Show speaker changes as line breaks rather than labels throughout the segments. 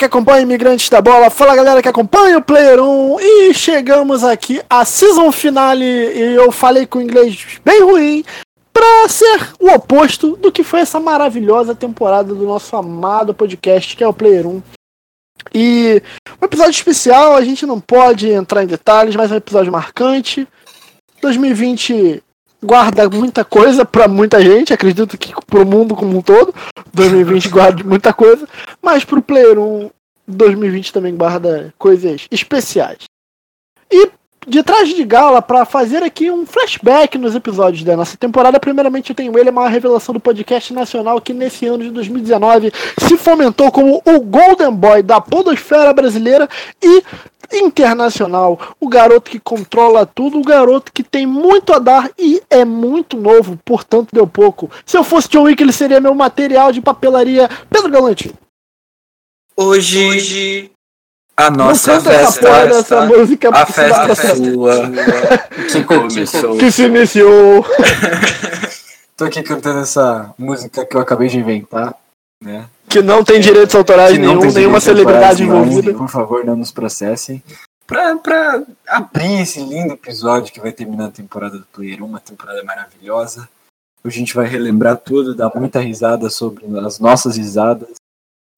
Que acompanha Imigrantes da Bola, fala galera que acompanha o Player 1 e chegamos aqui à season finale e eu falei com inglês bem ruim para ser o oposto do que foi essa maravilhosa temporada do nosso amado podcast que é o Player 1. E um episódio especial, a gente não pode entrar em detalhes, mas é um episódio marcante. 2020 guarda muita coisa para muita gente, acredito que pro mundo como um todo. 2020 guarda muita coisa, mas pro Player 1 2020 também guarda coisas especiais. E de trás de gala para fazer aqui um flashback nos episódios da nossa temporada. Primeiramente, eu tenho ele, a maior revelação do podcast nacional que nesse ano de 2019 se fomentou como o Golden Boy da podosfera brasileira e internacional, o garoto que controla tudo, o garoto que tem muito a dar e é muito novo, portanto deu pouco. Se eu fosse John Wick, ele seria meu material de papelaria. Pedro Galante.
Hoje, Hoje a nossa
não
festa,
essa, música
a festa é sua,
que começou,
que se iniciou.
Tô aqui cantando essa música que eu acabei de inventar, né?
Que não tem direitos autorais nenhum, nenhuma celebridade envolvida.
Por favor, não nos processem. Pra, pra abrir esse lindo episódio que vai terminar a temporada do Player 1, uma temporada maravilhosa. A gente vai relembrar tudo, dar muita risada sobre as nossas risadas.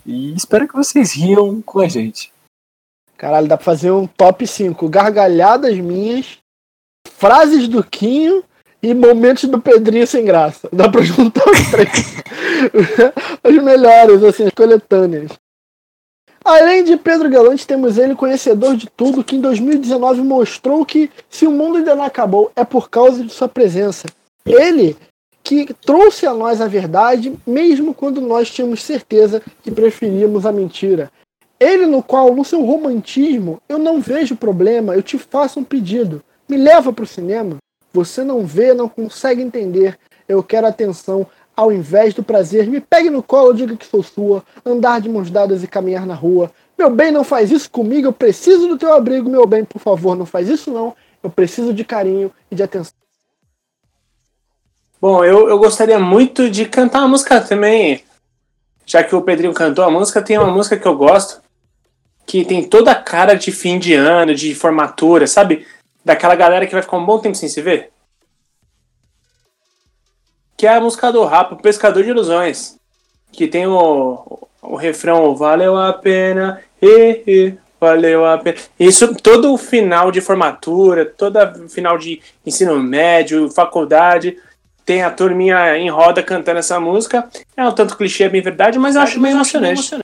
E espero que vocês riam com a gente.
Caralho, dá pra fazer um top 5. Gargalhadas minhas, frases do Quinho e momentos do Pedrinho sem graça. Dá pra juntar os três. os melhores, assim, as coletâneas. Além de Pedro Galante, temos ele conhecedor de tudo, que em 2019 mostrou que se o mundo ainda não acabou é por causa de sua presença. Ele que trouxe a nós a verdade, mesmo quando nós tínhamos certeza que preferíamos a mentira. Ele no qual, no seu romantismo, eu não vejo problema, eu te faço um pedido. Me leva para o cinema. Você não vê, não consegue entender. Eu quero atenção ao invés do prazer. Me pegue no colo, diga que sou sua. Andar de mãos dadas e caminhar na rua. Meu bem, não faz isso comigo. Eu preciso do teu abrigo, meu bem, por favor, não faz isso não. Eu preciso de carinho e de atenção.
Bom, eu, eu gostaria muito de cantar uma música também. Já que o Pedrinho cantou a música, tem uma música que eu gosto, que tem toda a cara de fim de ano, de formatura, sabe? Daquela galera que vai ficar um bom tempo sem se ver. Que é a música do Rapa, Pescador de Ilusões. Que tem o, o refrão Valeu a pena, e, e, valeu a pena. Isso, todo final de formatura, todo final de ensino médio, faculdade, tem a turminha em roda cantando essa música. É um tanto clichê, é bem verdade, mas eu acho meio emocionante.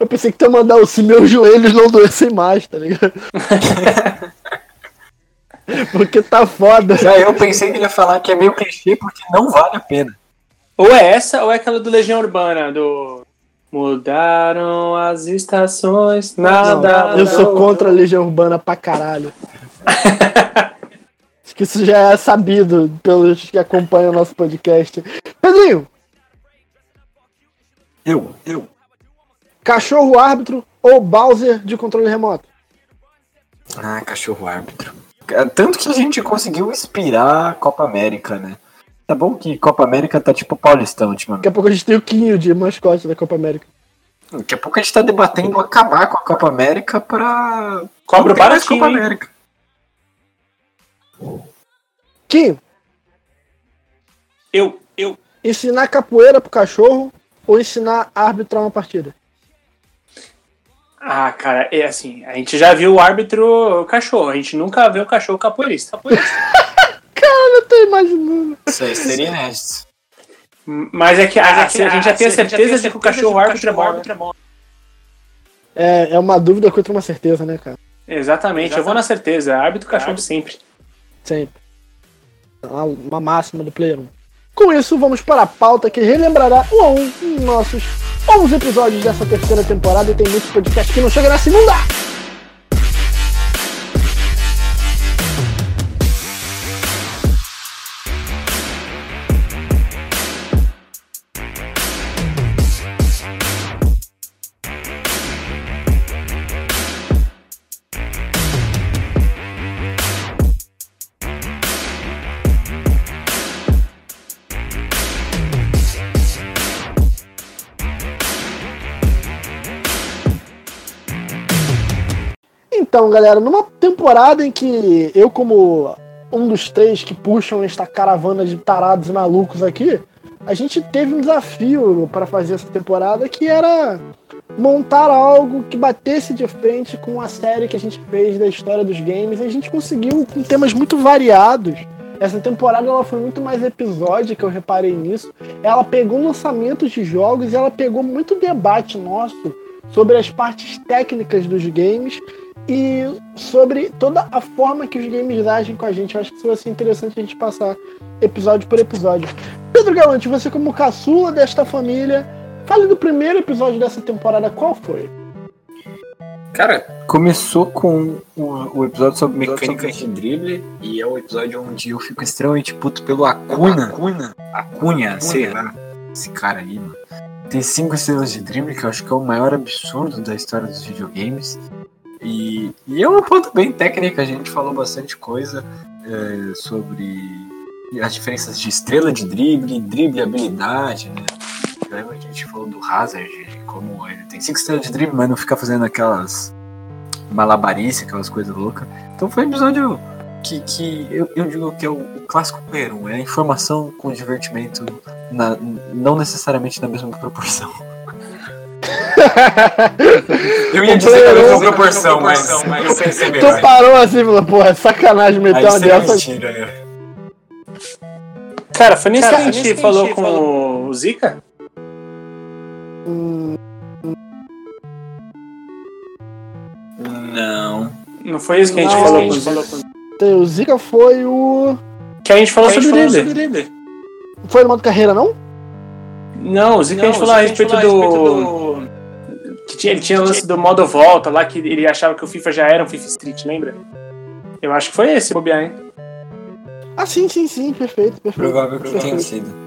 Eu pensei que tu ia mandar o se meus joelhos não doessem mais, tá ligado? porque tá foda.
Já eu pensei que ele ia falar que é meio clichê porque não vale a pena.
Ou é essa, ou é aquela do Legião Urbana, do. Mudaram as estações, nada.
Não, eu sou contra a Legião Urbana pra caralho. Acho que isso já é sabido pelos que acompanham o nosso podcast. Pedrinho!
Eu, eu.
Cachorro árbitro ou Bowser de controle remoto?
Ah, cachorro árbitro. Tanto que a gente conseguiu inspirar a Copa América, né? Tá bom que Copa América tá tipo Paulistão ultimamente.
Daqui a pouco a gente tem o Quinho de mascote da Copa América.
Daqui a pouco a gente tá debatendo acabar com a Copa América pra.
Cobra para
mais Copa América.
Quinho,
Eu, eu.
ensinar capoeira pro cachorro ou ensinar a arbitrar uma partida?
Ah, cara, é assim, a gente já viu o árbitro o cachorro, a gente nunca viu o cachorro capoeirista.
Cara, eu tô imaginando.
Isso aí seria inédito.
Mas é que, a, a gente já tem a certeza de que o cachorro árbitro é bom.
É, é uma dúvida contra uma certeza, né, cara?
Exatamente, eu vou na certeza, árbitro cachorro sempre.
Sempre. Uma, uma máxima do Player 1. Com isso, vamos para a pauta que relembrará um a um nossos 11 episódios dessa terceira temporada e tem muitos podcasts que não chega na segunda! Então, galera, numa temporada em que eu, como um dos três que puxam esta caravana de tarados malucos aqui, a gente teve um desafio para fazer essa temporada que era montar algo que batesse de frente com a série que a gente fez da história dos games. E a gente conseguiu com temas muito variados. Essa temporada ela foi muito mais episódica, eu reparei nisso. Ela pegou lançamentos de jogos e ela pegou muito debate nosso sobre as partes técnicas dos games e sobre toda a forma que os games agem com a gente. Eu acho que isso vai ser interessante a gente passar episódio por episódio. Pedro Galante, você como caçula desta família, fale do primeiro episódio dessa temporada, qual foi?
Cara, começou com o, o episódio sobre mecânicas de drible e é o episódio onde eu fico extremamente puto pelo Acuna. Acuna, Acunha, sei lá, esse cara aí, mano. Tem cinco estrelas de drible, que eu acho que é o maior absurdo da história dos videogames. E, e é uma ponto bem técnica, a gente falou bastante coisa é, sobre as diferenças de estrela de drible, drible habilidade, né? Eu lembro que a gente falou do Hazard, como ele tem cinco estrelas de drible, mas não fica fazendo aquelas malabarices, aquelas coisas loucas. Então foi um episódio que, que eu, eu digo que é o, o clássico Peru, é a informação com divertimento, na, não necessariamente na mesma proporção. eu ia dizer na mesma proporção, mas, mas eu pensei
Tu parou assim e falou, porra, é sacanagem meter uma dessa.
Mentira, né?
Cara, foi nisso
Cara,
que a gente
que a
falou com
falou.
o Zika?
Não.
Não foi isso que a gente
Não,
falou
a
com o Zika?
O Zika foi o.
Que a gente falou
A gente
sobre
falou
ele.
sobre ele.
Foi no modo carreira, não?
Não, o Zika a gente falou a respeito do. Que tinha, ele tinha o lance do modo volta lá, que ele achava que o FIFA já era um FIFA Street, lembra? Eu acho que foi esse, bobear, hein?
Ah, sim, sim, sim, perfeito, perfeito.
Provável que tenha sido.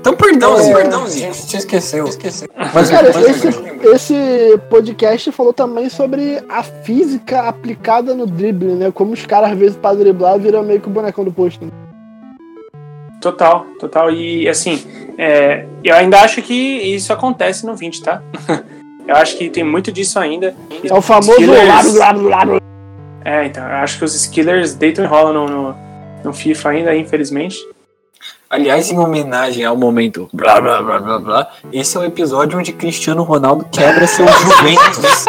Então, perdão,
É,
perdão, Zico. Gente esqueceu. esqueceu. Mas,
Cara,
mas-
esse, esse podcast falou também sobre a física aplicada no drible, né? Como os caras, às vezes, pra driblar, viram meio que o bonecão do posto. né?
Total, total. E assim, é, eu ainda acho que isso acontece no 20, tá? eu acho que tem muito disso ainda.
É o famoso
Skillers-
lado, lado, lado.
É, então, eu acho que os Skillers deitam e rolam no, no, no FIFA ainda, infelizmente.
Aliás, em homenagem ao momento blá blá blá blá blá, esse é o episódio onde Cristiano Ronaldo quebra seu Juventus.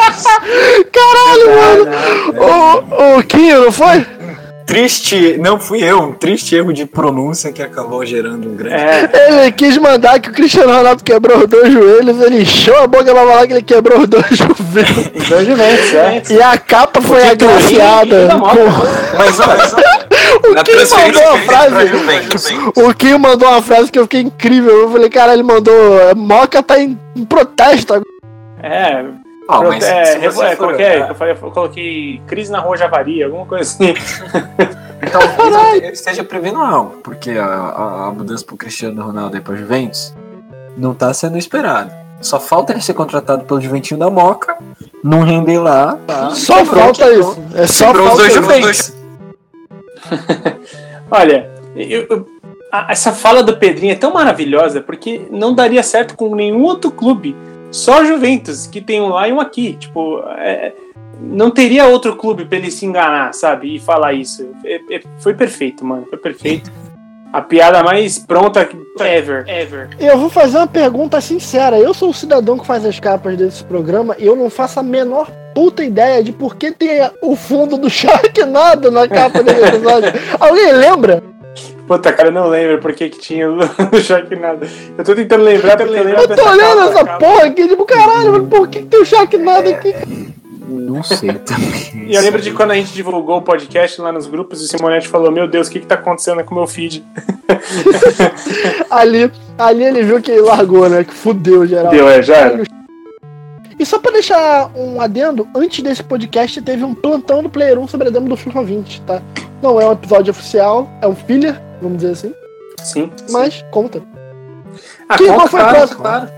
O, o Kinho, não foi?
Triste, não fui eu, um triste erro de pronúncia que acabou gerando um grande.
É,
Ele quis mandar que o Cristiano Ronaldo quebrou os dois joelhos, ele encheu a boca pra falar que ele quebrou os dois joelhos.
dois Juventus, é.
E a capa foi
Porque
agraciada.
Mas olha,
O Kim mandou uma frase.
Juventus.
O Kim mandou uma frase que eu fiquei incrível. Eu falei, cara, ele mandou. Moca tá em, em protesto agora.
É,
ó, mas
é, revo- é,
for
é? Eu, falei, eu coloquei crise na rua Javari, alguma coisa assim.
talvez eu esteja prevendo algo, porque a, a- a mudança pro Cristiano Ronaldo e pra Juventus não tá sendo esperada. Só falta ele ser contratado pelo Juventinho da Moca, não render lá, tá?
Só
Quebrou,
falta
quebrou.
isso. É só
Quebrou os
falta
dois
isso.
Juventus.
Olha, eu- eu- a- essa fala do Pedrinho é tão maravilhosa porque não daria certo com nenhum outro clube. Só a Juventus, que tem um lá e um aqui. Tipo, é, não teria outro clube pra ele se enganar, sabe? E falar isso. É- é- foi perfeito, mano. Foi perfeito. A piada mais pronta que- ever. Ever.
Eu vou fazer uma pergunta sincera. Eu sou o cidadão que faz as capas desse programa e eu não faço a menor puta ideia de por que tem o fundo do Sharknado na capa desse episódio. Alguém lembra?
Puta, cara, eu não lembro por que que tinha o Sharknado. Eu tô tentando lembrar porque eu lembro
Eu tô olhando essa
capa.
porra aqui, tipo, caralho, mas por que que tem o Sharknado aqui?
Não sei também.
E eu lembro de quando a gente divulgou o podcast lá nos grupos e o Simonetti falou: Meu Deus, o que que tá acontecendo com o meu feed?
Ali, ali ele viu que ele largou, né? Que fudeu geral.
Deu, é, já era.
E só pra deixar um adendo, antes desse podcast teve um plantão do Player 1 sobre a demo do FIFA 20, tá? Não é um episódio oficial, é um filler, vamos dizer assim,
Sim.
mas conta.
Ah,
Quem-
conta,
qual foi
claro, claro.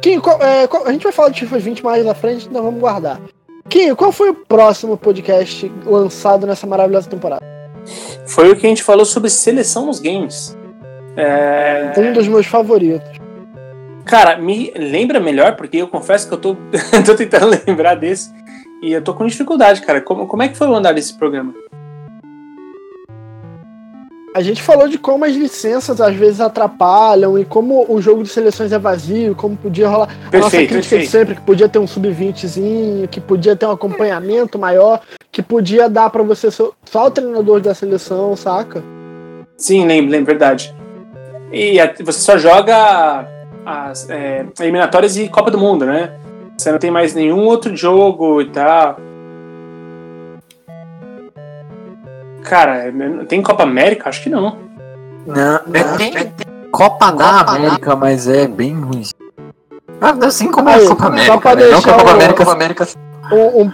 Kim, qual- é, qual- a gente vai falar de FIFA 20 mais na frente, então vamos guardar. Kim, qual foi o próximo podcast lançado nessa maravilhosa temporada?
Foi o que a gente falou sobre seleção nos games. É,
Um dos meus favoritos.
Cara, me lembra melhor, porque eu confesso que eu tô, tô tentando lembrar desse. E eu tô com dificuldade, cara. Como, como é que foi o andar desse programa?
A gente falou de como as licenças às vezes atrapalham e como o jogo de seleções é vazio, como podia rolar.
Perfeito,
a nossa crítica
perfeito.
de sempre, que podia ter um sub-20zinho, que podia ter um acompanhamento maior, que podia dar pra você ser só o treinador da seleção, saca?
Sim, lembro, lembro, verdade. E você só joga as é, eliminatórias e Copa do Mundo, né? Você não tem mais nenhum outro jogo e tal. Cara, tem Copa América? Acho que não.
Não, é, tem, é, tem Copa da América, mas é bem ruim. Ah, Assim como a
Aí,
Copa
só
América.
pra
né? Não
deixar
Copa
o-
América, Copa América.
Um, um,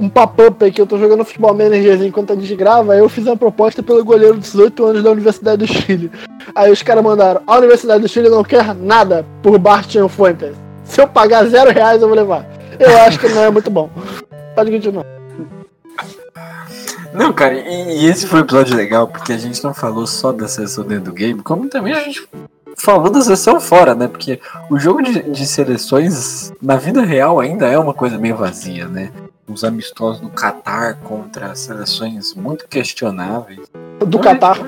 um pop-up aí que eu tô jogando futebol manager enquanto a gente grava, eu fiz uma proposta pelo goleiro de 18 anos da Universidade do Chile. Aí os caras mandaram, a Universidade do Chile não quer nada por Bastian Fuentes. Se eu pagar zero reais, eu vou levar. Eu acho que não é muito bom. Pode continuar.
Não, cara, e, e esse foi um episódio legal, porque a gente não falou só da seleção dentro do game, como também a gente falou da seleção fora, né? Porque o jogo de, de seleções, na vida real, ainda é uma coisa meio vazia, né? Os amistosos no Catar contra seleções muito questionáveis.
Do Catar.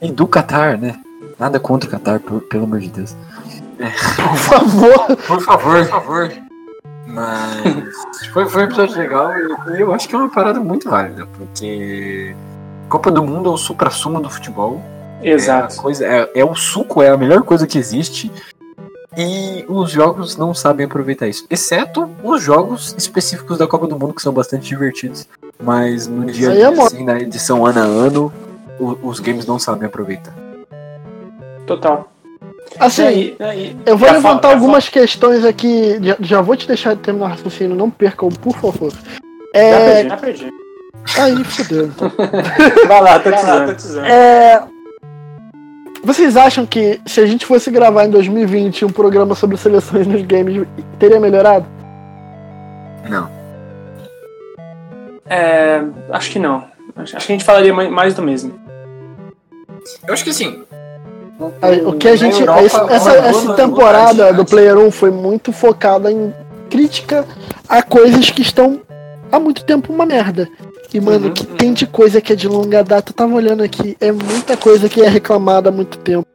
E do Catar, né? Nada contra o Catar, pelo, amor de Deus.
Por favor.
Por favor, por favor. Mas foi, foi um episódio legal e eu acho que é uma parada muito válida, porque Copa do Mundo é o supra-sumo do futebol. É,
Exato.
coisa, é, é o suco, é a melhor coisa que existe. E os jogos não sabem aproveitar isso. Exceto os jogos específicos da Copa do Mundo, que são bastante divertidos. Mas no dia a
é
dia,
mo-
assim, na edição ano a ano, os games não sabem aproveitar.
Total.
Assim,
E aí- aí-
eu vou
já
levantar
fala-
algumas questões aqui. Já, já vou te deixar terminar o raciocínio, não percam, por favor.
fala-
É.
Já perdi, já perdi.
Aí, fodeu. Então.
Vai lá, tô precisando.
É, Vocês acham que se a gente fosse gravar em 2020 um programa sobre seleções nos games, teria melhorado?
Não.
É, acho que não. Acho que a gente falaria mai- mais do mesmo.
Eu acho que sim.
O que a gente.
Europa,
essa essa, essa temporada do Player 1 foi muito focada em crítica a coisas que estão há muito tempo uma merda. E, mano,
Uhum,
que
uhum.
tem de coisa que é de longa data, eu tava olhando aqui, é muita coisa que é reclamada há muito tempo.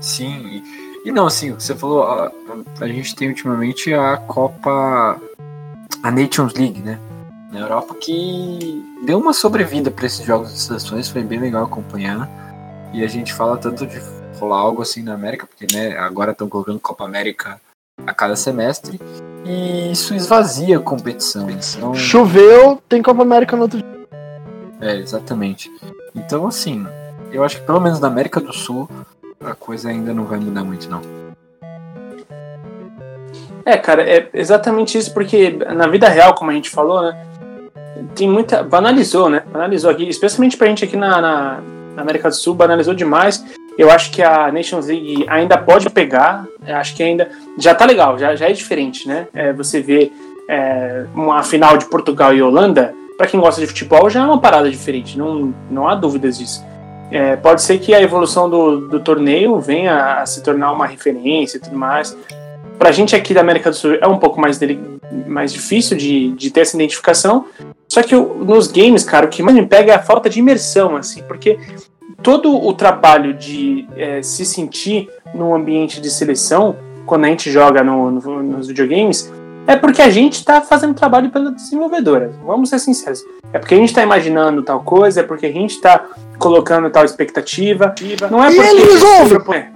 Sim, e, e não, assim, você falou, a, a gente tem ultimamente a Copa, a Nations League, né? Na Europa, que deu uma sobrevida para esses jogos de seleções, foi bem legal acompanhar. E a gente fala tanto de rolar algo assim na América, porque né, agora estão colocando Copa América a cada semestre, e isso esvazia a competição. Então,
Choveu, tem Copa América no outro dia.
é, exatamente. Então, assim, eu acho que pelo menos na América do Sul a coisa ainda não vai mudar muito, não.
É, cara, é exatamente isso, porque na vida real, como a gente falou, né? Tem muita. Banalizou, né? Banalizou aqui, especialmente pra gente aqui na, na, na América do Sul, banalizou demais. Eu acho que a Nations League ainda pode pegar, acho que ainda. Já tá legal, já, já é diferente, né? É, você vê é, uma final de Portugal e Holanda, pra quem gosta de futebol, já é uma parada diferente, não, não há dúvidas disso. É, pode ser que a evolução do, do torneio venha a se tornar uma referência e tudo mais. Pra gente aqui da América do Sul é um pouco mais, dele, mais difícil de, de ter essa identificação. Só que nos games, cara, o que mais me pega é a falta de imersão, assim, porque todo o trabalho de é, se sentir num ambiente de seleção, quando a gente joga no- no- nos videogames, é porque a gente tá fazendo trabalho pela desenvolvedora. Vamos ser sinceros. É porque a gente tá imaginando tal coisa, é porque a gente tá colocando tal expectativa. Não é
E
porque
eles
se
ouvem.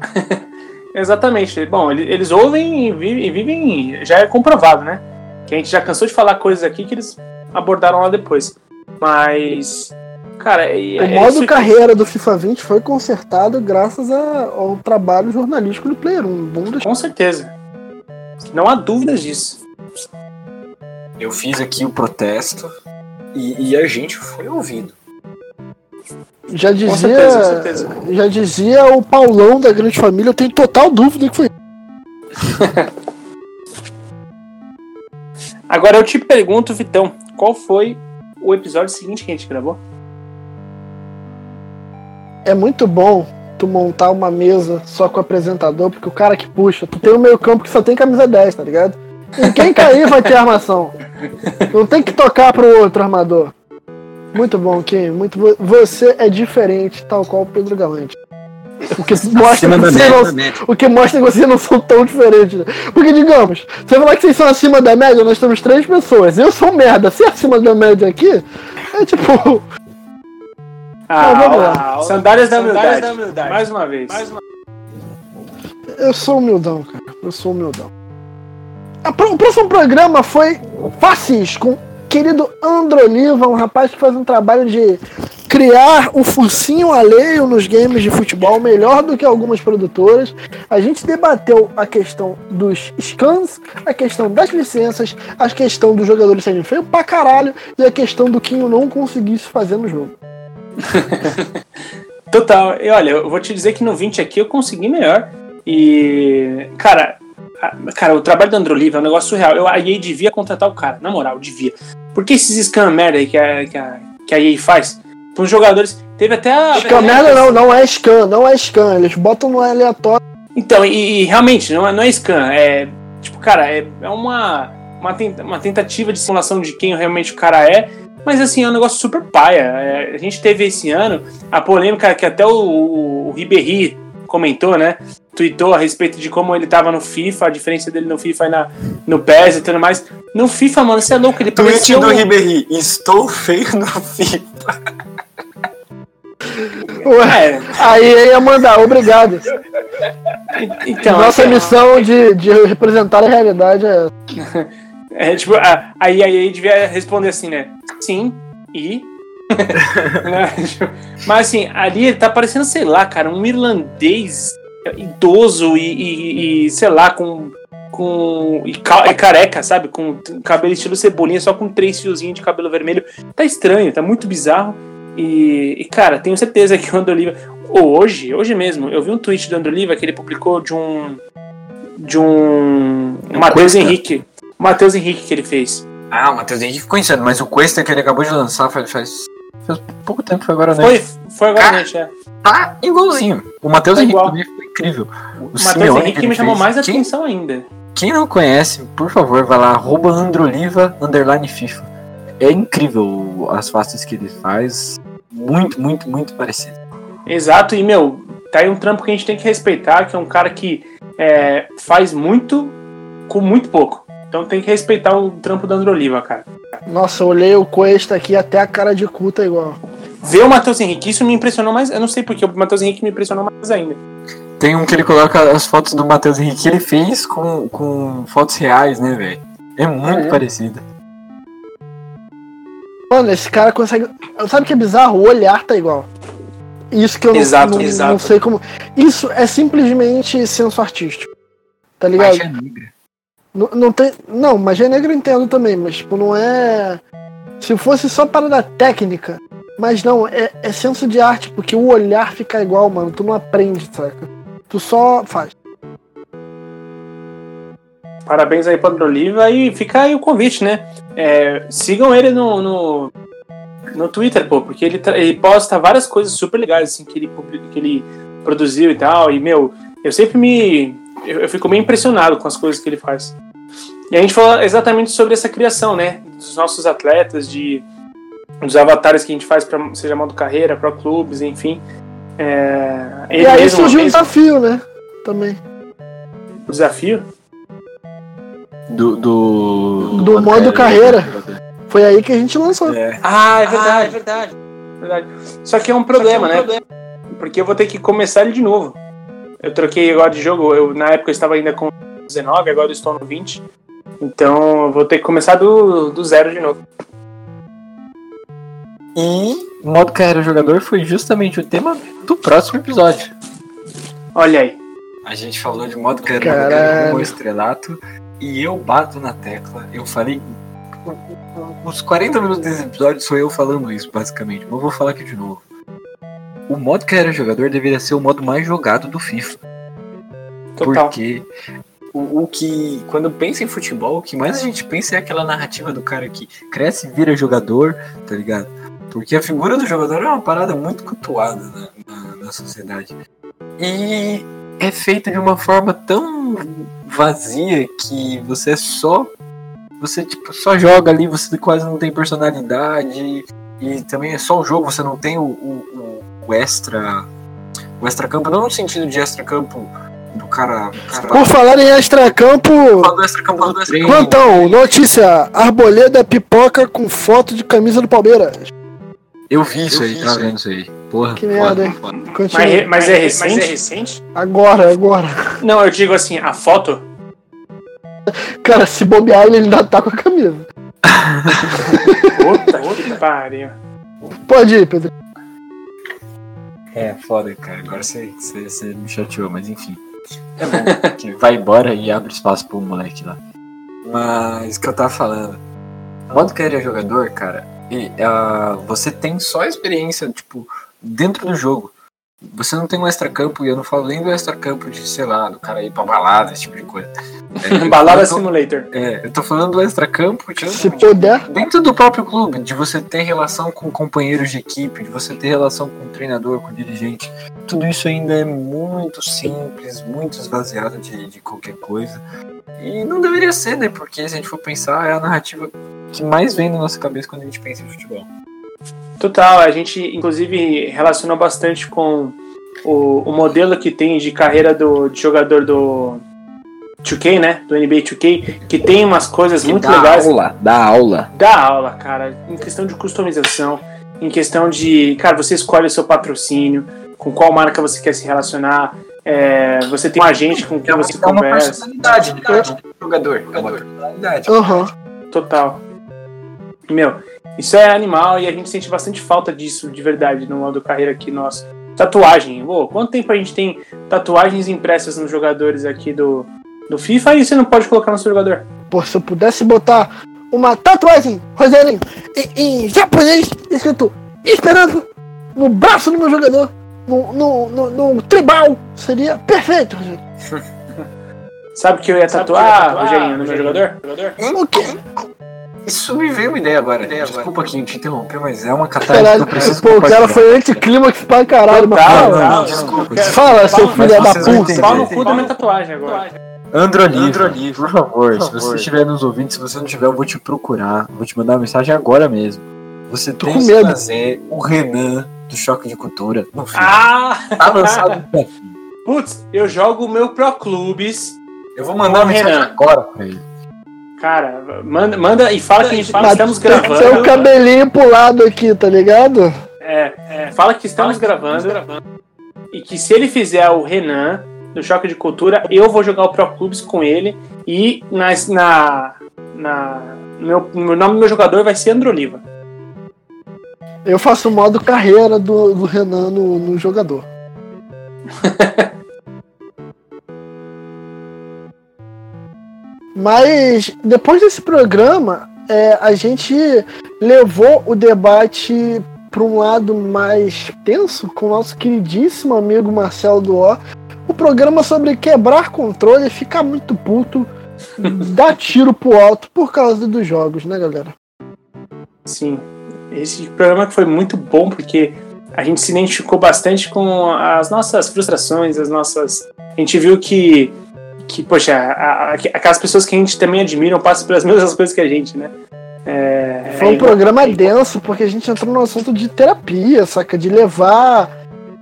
Exatamente. Bom, ele- eles ouvem e e vivem, já é comprovado, né? Que a gente já cansou de falar coisas aqui que eles abordaram lá depois. Mas, cara, é,
O
é
modo
isso-
carreira do FIFA 20 foi consertado graças a- ao trabalho jornalístico do Player 1. Vamos deixar.
Com certeza. Não há dúvidas disso.
Eu fiz aqui o protesto e, e a gente foi ouvido.
Já dizia,
certeza, com certeza.
já dizia o Paulão da Grande Família, eu tenho total dúvida que foi.
Agora eu te pergunto, Vitão, qual foi o episódio seguinte que a gente gravou?
É muito bom tu montar uma mesa só com o apresentador, porque o cara que puxa, tu tem um meio campo que só tem camisa 10, tá ligado? Em quem cair vai ter armação. Não tem que tocar pro outro armador. Muito bom, Kim. Muito bo- Você é diferente, tal qual o Pedro Galante. O que mostra que você não-
média.
o que mostra que vocês não são tão diferentes. Né? Porque, digamos, você falar que vocês são acima da média, nós temos três pessoas. Eu sou merda. Ser acima da média aqui é tipo.
Ah,
Mas vamos
ó,
lá.
Sandálias da humildade. Mais uma vez.
Eu sou humildão, cara. Eu sou humildão. A pro- O próximo programa foi Facis, com o querido Androliva, um rapaz que faz um trabalho de criar o focinho alheio nos games de futebol, melhor do que algumas produtoras. A gente debateu a questão dos scans, a questão das licenças, a questão dos jogadores serem feios pra caralho e a questão do Quinho não conseguir se fazer no jogo.
Total. E olha, eu vou te dizer que no 20 aqui eu consegui melhor. E, cara, a- cara, o trabalho do Androliva é um negócio surreal. Eu, a EA devia contratar o cara, na moral, devia. Porque esses scam merda aí que a, que a, que a EA faz, para os jogadores. Teve até a.
Scan merda não, não é scan, não é scan. Eles botam no aleatório.
Então, e, e realmente, não é, não é scan. É. Tipo, cara, é, é uma, uma, tenta- uma tentativa de simulação de quem realmente o cara é. Mas assim, é um negócio super paia. É, a gente teve esse ano a polêmica que até o, o, o Ribéry comentou, né? Tweetou a respeito de como ele tava no FIFA, a diferença dele no FIFA e na, no PES e tudo mais. No FIFA, mano, você é louco, ele
Tweet
parecia
do
um-
Ribéry. Estou feio no FIFA.
Ué,
É,
aí eu ia mandar, obrigado.
então,
Nossa
então,
missão de, de representar a realidade é essa.
É, tipo, a- aí a EA devia responder assim, né? Sim, e. Né? Tipo, Mas assim, ali ele tá parecendo, sei lá, cara, um irlandês idoso e, e- e, sei lá, com. com e, ca- e careca, sabe? Com cabelo estilo cebolinha, só com três fiozinhos de cabelo vermelho. Tá estranho, tá muito bizarro. E, e, cara, tenho certeza que o Andoliva. Hoje, hoje mesmo, eu vi um tweet do Andoliva que ele publicou de um. De um. Matheus
Cuesta?
Henrique. O Matheus Henrique que ele fez.
Ah, o Matheus Henrique ficou insano, mas o Cuesta que ele acabou de lançar faz, faz, faz pouco tempo, foi agora, né?
Foi, foi agora, gente. É.
Tá igualzinho. O Matheus
Tá
Henrique
igual.
também ficou incrível. O,
O Matheus Henrique
que
me chamou
fez.
mais
Quem-
atenção ainda.
Quem não conhece, por favor, vai lá, arroba Androliva, underline FIFA. É incrível as faces que ele faz. Muito, muito, muito parecido.
Exato, e meu, tá aí um trampo que a gente tem que respeitar, que é um cara que é, faz muito com muito pouco. Então tem que respeitar o trampo do André Oliva, cara.
Nossa, eu olhei o Cuesta aqui até a cara de cu tá igual.
Ver o Matheus Henrique, isso me impressionou mais. Eu não sei porque o Matheus Henrique me impressionou mais ainda.
Tem um que ele coloca as fotos do Matheus Henrique que ele fez com, com fotos reais, né, velho? É muito
É.
parecido.
Mano, esse cara consegue. Sabe o que é bizarro? O olhar tá igual. Isso que eu não,
Exato,
não,
exato.
não sei como. Isso é simplesmente senso artístico. Tá ligado?
Faixa negra.
Não, não tem. Não, magia negra eu entendo também, mas tipo, não é. Se fosse só parada técnica. Mas não, é, é senso de arte, porque o olhar fica igual, mano. Tu não aprende, saca? Tu só faz.
Parabéns aí pro André Oliva e fica aí o convite, né? É, sigam ele no, no, no Twitter, pô, porque ele, ele posta várias coisas super legais assim, que, ele, que ele produziu e tal. E, meu, eu sempre me. Eu, eu fico meio impressionado com as coisas que ele faz. E a gente falou exatamente sobre essa criação, né? Dos nossos atletas, de dos avatares que a gente faz, pra, seja modo carreira, pro clubes, enfim. É,
e aí
mesmo
surgiu um
fez
desafio, né? Também.
o desafio.
Do, do,
Do modo carreira. Foi aí que a gente lançou.
É.
Ah, é verdade, é verdade. verdade. Só que é um problema, né? Porque eu vou ter que começar ele de novo. Eu troquei agora de jogo. Eu, na época eu estava ainda com 19, agora eu estou no 20. Então eu vou ter que começar do, do zero de novo.
E modo carreira jogador foi justamente o tema do próximo episódio.
Olha aí.
A gente falou de modo carreira jogador com o estrelato e eu bato na tecla. Eu falei. Os 40 minutos desse episódio sou eu falando isso, basicamente. Mas eu vou falar aqui de novo. O modo carreira jogador deveria ser o modo mais jogado do FIFA.
Total.
Porque o, o que. Quando pensa em futebol, o que mais a gente pensa é aquela narrativa do cara que cresce e vira jogador, tá ligado? Porque a figura do jogador é uma parada muito cultuada na, na- na sociedade. E é feita de uma forma tão vazia que você é só. Você tipo, só joga ali, você quase não tem personalidade. E também é só o jogo, você não tem o, o, o extra. O extra campo, não no sentido de extra campo cara. cara
Por falar em extracampo.
Extra campo treino.
Plantão, notícia: Arboleda pipoca com foto de camisa do Palmeiras.
Eu vi isso aí, tá vendo isso aí. Porra,
Que merda, hein?
foda.
Continua.
Mas, mas é recente? recente?
Agora, agora.
Não, eu digo assim, a foto.
Cara, se bobear, ele ainda tá com a camisa.
Puta que pariu.
Pode ir, Pedro.
É, foda, cara. Agora você, você, você me chateou, mas enfim. É bom que vai embora e abre espaço pro moleque lá. Mas o que eu tava falando. Modo que é jogador, cara, e, ah, você tem só experiência, tipo, dentro do jogo. Você não tem um extra-campo, e eu não falo nem do extra-campo de, sei lá, do cara ir pra balada, esse tipo de coisa. É,
Balada
tô-
Simulator.
É, eu tô falando do extra-campo de,
Se puder.
dentro do próprio clube, de você ter relação com companheiros de equipe, de você ter relação com o treinador, com o dirigente. Tudo isso ainda é muito simples, muito esvaziado de, de qualquer coisa. E não deveria ser, né? Porque se a gente for pensar, é a narrativa que mais vem na nossa cabeça quando a gente pensa em futebol.
Total, a gente inclusive relacionou bastante com o, o modelo que tem de carreira do de jogador do 2K, né? Do NBA 2K, que tem umas coisas muito legais.
aula, dá aula.
Dá aula, cara, em questão de customização, em questão de, cara, você escolhe o seu patrocínio, com qual marca você quer se relacionar, é, você tem um agente com quem você
é uma
conversa.
personalidade do jogador. É uma personalidade.
Aham.
Total. Meu, isso é animal e a gente sente bastante falta disso de verdade no modo carreira aqui nosso. Tatuagem. Ô, quanto tempo a gente tem tatuagens impressas nos jogadores aqui do, do FIFA e você não pode colocar no seu jogador?
Pô, se eu pudesse botar uma tatuagem, Rogerinho, em, em japonês, escrito esperando no braço do meu jogador, no, no, no, no tribal, seria perfeito, Rogerinho.
Sabe que eu ia tatuar, Rogerinho, no meu jogador?
O quê?
Isso me veio uma ideia agora. Desculpa aqui te interromper, mas é uma que
Caralho,
eu preciso
pô, o cara foi anticlímax pra caralho, mas fala.
não,
total.
desculpa.
Eu
Fala, seu filho da
vocês vão
puta.
Pau no cu da minha tatuagem agora.
Androlivre, por favor, se você estiver nos ouvindo, se você não tiver, eu vou te procurar, vou te mandar uma mensagem agora mesmo. Você
Tô
tem que fazer o Renan do Choque de Cultura no filme.
Ah!
Tá lançado.
Putz, eu jogo o meu Pro Clubes.
Eu vou mandar uma mensagem
Renan.
agora pra ele.
Cara, manda, manda e fala que a gente
Mas
estamos
tem que ter o
gravando.
cabelinho pro lado aqui, tá ligado?
É, é, fala que estamos gravando e que se ele fizer o Renan do Choque de Cultura, eu vou jogar o Pro Clubes com ele e nas, na, na meu, o nome do meu jogador vai ser Androliva.
Eu faço o modo carreira do, do Renan no, no jogador. Mas depois desse programa, é, a gente levou o debate para um lado mais tenso com o nosso queridíssimo amigo Marcelo Duó. O programa sobre quebrar controle, ficar muito puto, dar tiro pro alto por causa dos jogos, né, galera?
Sim, esse programa foi muito bom porque a gente se identificou bastante com as nossas frustrações, as nossas. A gente viu que, que poxa, a- a- aquelas pessoas que a gente também admiram passam pelas mesmas coisas que a gente, né? É,
Foi um
é-
programa denso, porque a gente entrou no assunto de terapia, saca? De levar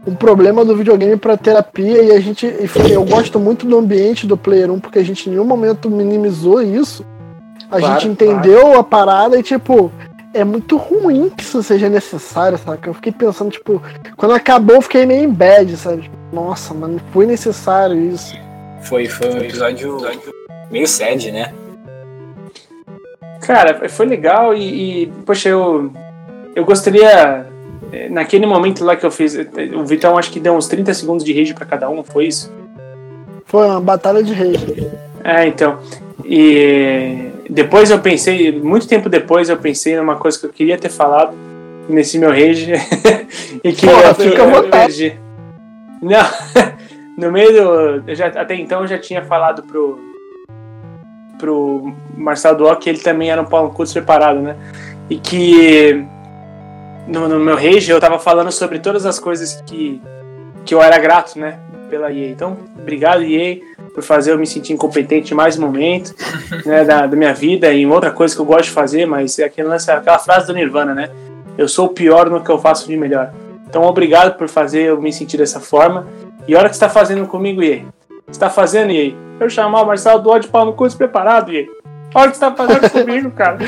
um problema do videogame pra terapia e a gente. e foi- Eu gosto muito do ambiente do Player 1, porque a gente em nenhum momento minimizou isso. A
Claro,
gente entendeu a parada e, tipo, é muito ruim que isso seja necessário, saca? Eu fiquei pensando, tipo, quando acabou eu fiquei meio em bad, sabe? Tipo, Nossa, mas não foi necessário isso.
Foi, foi um episódio meio sad, né?
Cara, foi legal e, e, poxa, eu, eu gostaria. eh, Naquele momento lá que eu fiz, eh, o Vitão acho que deu uns 30 segundos de rage pra cada um, foi isso?
Foi uma batalha de reis.
É, então. E depois eu pensei, muito tempo depois eu pensei numa coisa que eu queria ter falado nesse meu rage e que
Porra,
eu,
fica à
eu- eu
vontade.
perdi. Não, no meio do. Eu já, até então eu já tinha falado pro, pro Marcelo Duó que ele também era um pau no cu né? E que no, no meu rage eu tava falando sobre todas as coisas que, que eu era grato, né? pela EA. Então, obrigado, EA, por fazer eu me sentir incompetente em mais um momento né, da, da minha vida e em outra coisa que eu gosto de fazer, mas é aquele lance, aquela frase do Nirvana, né? Eu sou o pior no que eu faço de melhor. Então, obrigado por fazer eu me sentir dessa forma. E olha o que você está fazendo comigo. Você está fazendo, EA? Eu chamar o Marcelo do ódio pau no curso preparado, EA. Olha o que você tá fazendo comigo, cara.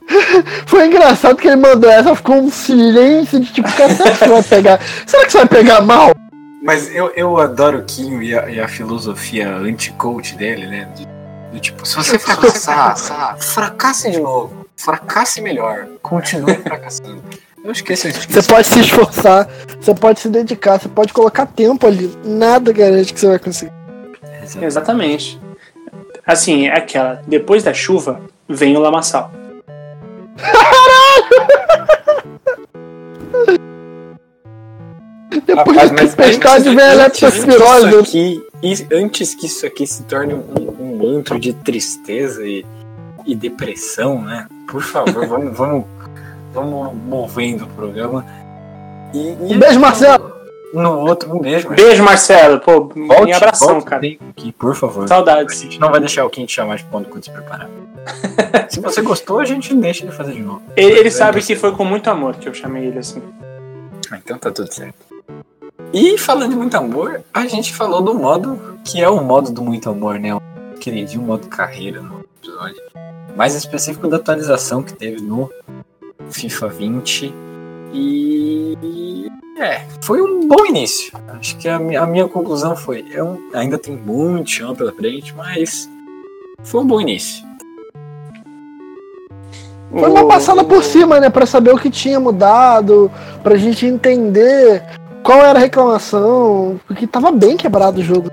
Foi engraçado que ele mandou essa, ficou um silêncio de tipo, cara, será que você vai pegar? Será que você vai pegar mal?
Mas eu, eu adoro o Kim e a, e a filosofia anti-coach dele, né? De, do tipo, se você fracassar, fracasse de novo. Fracasse melhor. Continue fracassando. Eu o
Você pode se esforçar, você pode se dedicar, você pode colocar tempo ali. Nada garante que você vai conseguir.
Exatamente. Assim, é aquela. Depois da chuva, vem o lamaçal.
Depois
Rapaz,
da
mas
tempestade
antes-
vem a
antes que
leptospirose.
isso aqui- e- Antes que isso aqui se torne um, um manto de tristeza e, e depressão, né? Por favor, vamos, vamos, vamos movendo o programa. E, e
Um beijo, Marcelo.
No outro, um beijo. Marcelo.
Beijo, Marcelo. Pô,
Volte,
minha abração,
volte
cara.
Aqui, por favor. A
Saudades.
gente não vai deixar o Kim te chamar de ponto quando se preparar. se você gostou, a gente não deixa de fazer de novo.
Ele, ele sabe que foi com muito amor que eu chamei ele assim.
Ah, Então tá tudo certo. E falando de muito amor, a gente falou do modo que é o modo do muito amor, né? O queridinho modo carreira no episódio. Mais específico da atualização que teve no FIFA 20. E. É, foi um bom início. Acho que a minha, a minha conclusão foi: é um, ainda tem muito chão pela frente, mas foi um bom início.
Foi uma passada por cima, né? Pra saber o que tinha mudado, pra gente entender qual era a reclamação, porque tava bem quebrado o jogo.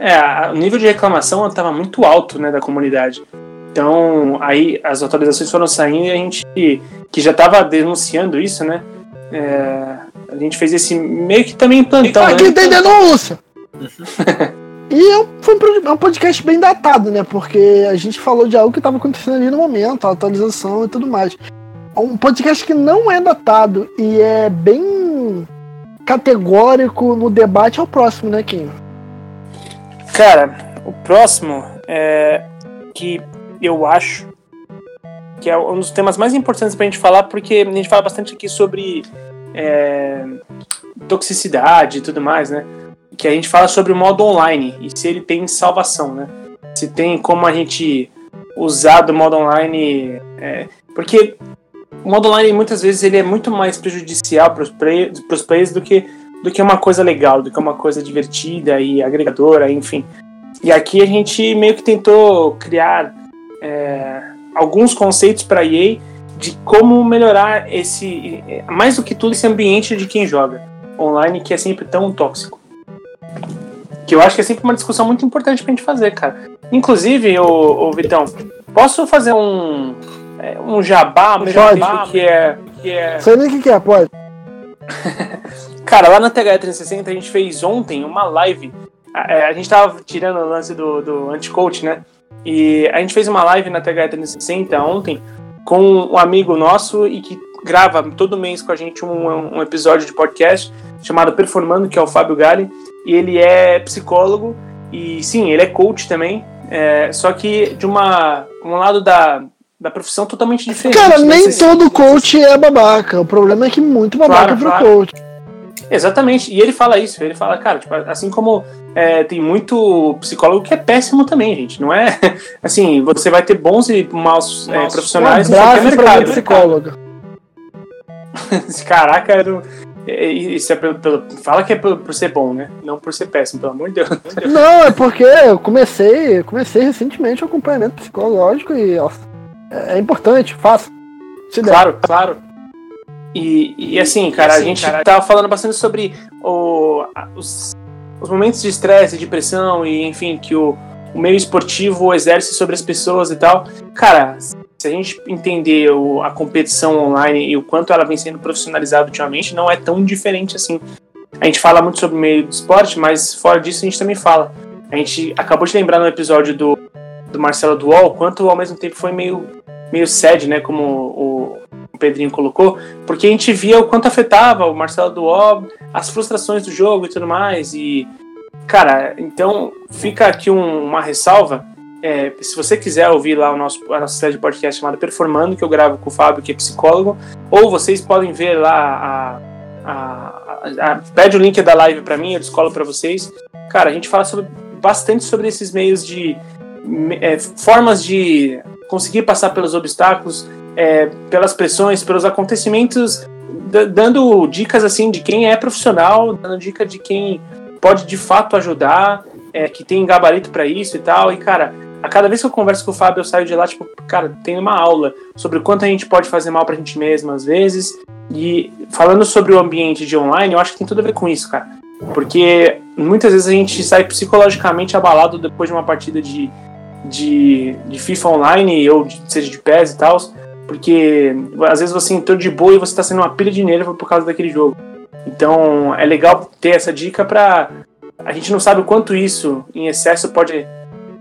É, o nível de reclamação estava muito alto, né, da comunidade. Então, aí as atualizações foram saindo e a gente, que já estava denunciando isso, né, é, a gente fez esse meio que também plantão, né?
Aqui tem denúncia! e é um- foi um é um podcast bem datado, né? Porque a gente falou de algo que estava acontecendo ali no momento, a atualização e tudo mais. Um podcast que não é datado e é bem categórico no debate é o próximo, né, Kim?
Cara, o próximo é que eu acho que é um dos temas mais importantes pra gente falar, porque a gente fala bastante aqui sobre é, toxicidade e tudo mais, né? Que a gente fala sobre o modo online e se ele tem salvação, né? Se tem como a gente usar do modo online. é, porque o modo online muitas vezes ele é muito mais prejudicial para os players do que, do que uma coisa legal, do que uma coisa divertida e agregadora, enfim. E aqui a gente meio que tentou criar é, alguns conceitos para EA de como melhorar esse, mais do que tudo, esse ambiente de quem joga online que é sempre tão tóxico. Que eu acho que é sempre uma discussão muito importante pra gente fazer, cara. Inclusive, ô, ô Vitão, posso fazer um, é, um jabá, um
Pode.
jabá que é, que é
Sei nem o que, que é, pode.
Cara, lá na TH360 a gente fez ontem uma live. A, é, a gente tava tirando o lance do, do anti-coach, né? E a gente fez uma live na TH360 ontem com um amigo nosso e que grava todo mês com a gente um, um episódio de podcast chamado Performando, que é o Fábio Gali. E ele é psicólogo e sim, ele é coach também. é, só que de uma, um lado da, da profissão totalmente diferente.
Cara,
né?
nem todo coach é babaca. O problema é que muito babaca
Claro,
pro
claro.
coach.
Exatamente, e ele fala isso, ele fala, cara, tipo, assim como é, tem muito psicólogo que é péssimo também, gente, não é? Assim, você vai ter bons e maus é, profissionais
um
em qualquer
abraço
mercado.
minha psicóloga.
Esse Caraca, era um- é, isso é pelo, fala que é por, ser bom, né? Não por ser péssimo, pelo amor de Deus.
Não, é porque eu comecei, comecei recentemente o acompanhamento psicológico e ó, é, é importante, faça.
Claro, claro. E, e assim, cara, a gente tava falando bastante sobre o, os, os momentos de estresse, de depressão e, enfim, que o, o meio esportivo exerce sobre as pessoas e tal. Cara, se a gente entender o- a competição online e o quanto ela vem sendo profissionalizada ultimamente, não é tão diferente assim. A gente fala muito sobre o meio do esporte, mas fora disso a gente também fala. A gente acabou de lembrar no episódio do, do Marcelo Duol, quanto ao mesmo tempo foi meio, meio sad, né? Como o, Pedrinho colocou, porque a gente via o quanto afetava o Marcelo Duob, as frustrações do jogo e tudo mais. E, cara, então fica aqui um, uma ressalva. É, se você quiser ouvir lá o nosso, a nossa série de podcast chamada Performando, que eu gravo com o Fábio, que é psicólogo, ou vocês podem ver lá a, a, a, pede o link da live para mim, eu descolo para vocês. Cara, a gente fala sobre, bastante sobre esses meios de é, formas de conseguir passar pelos obstáculos, é, pelas pressões, pelos acontecimentos, dando dicas assim de quem é profissional, dando dica de quem pode de fato ajudar, é, que tem gabarito para isso e tal. E cara, a cada vez que eu converso com o Fábio, eu saio de lá, tipo, cara, tem uma aula sobre o quanto a gente pode fazer mal pra gente mesmo às vezes. E falando sobre o ambiente de online, eu acho que tem tudo a ver com isso, cara. Porque muitas vezes a gente sai psicologicamente abalado depois de uma partida de, de, de FIFA online, ou de, seja de PES e tal, porque às vezes você entrou de boa e você está sendo uma pilha de nervo por causa daquele jogo. Então é legal ter essa dica para a gente não sabe o quanto isso em excesso pode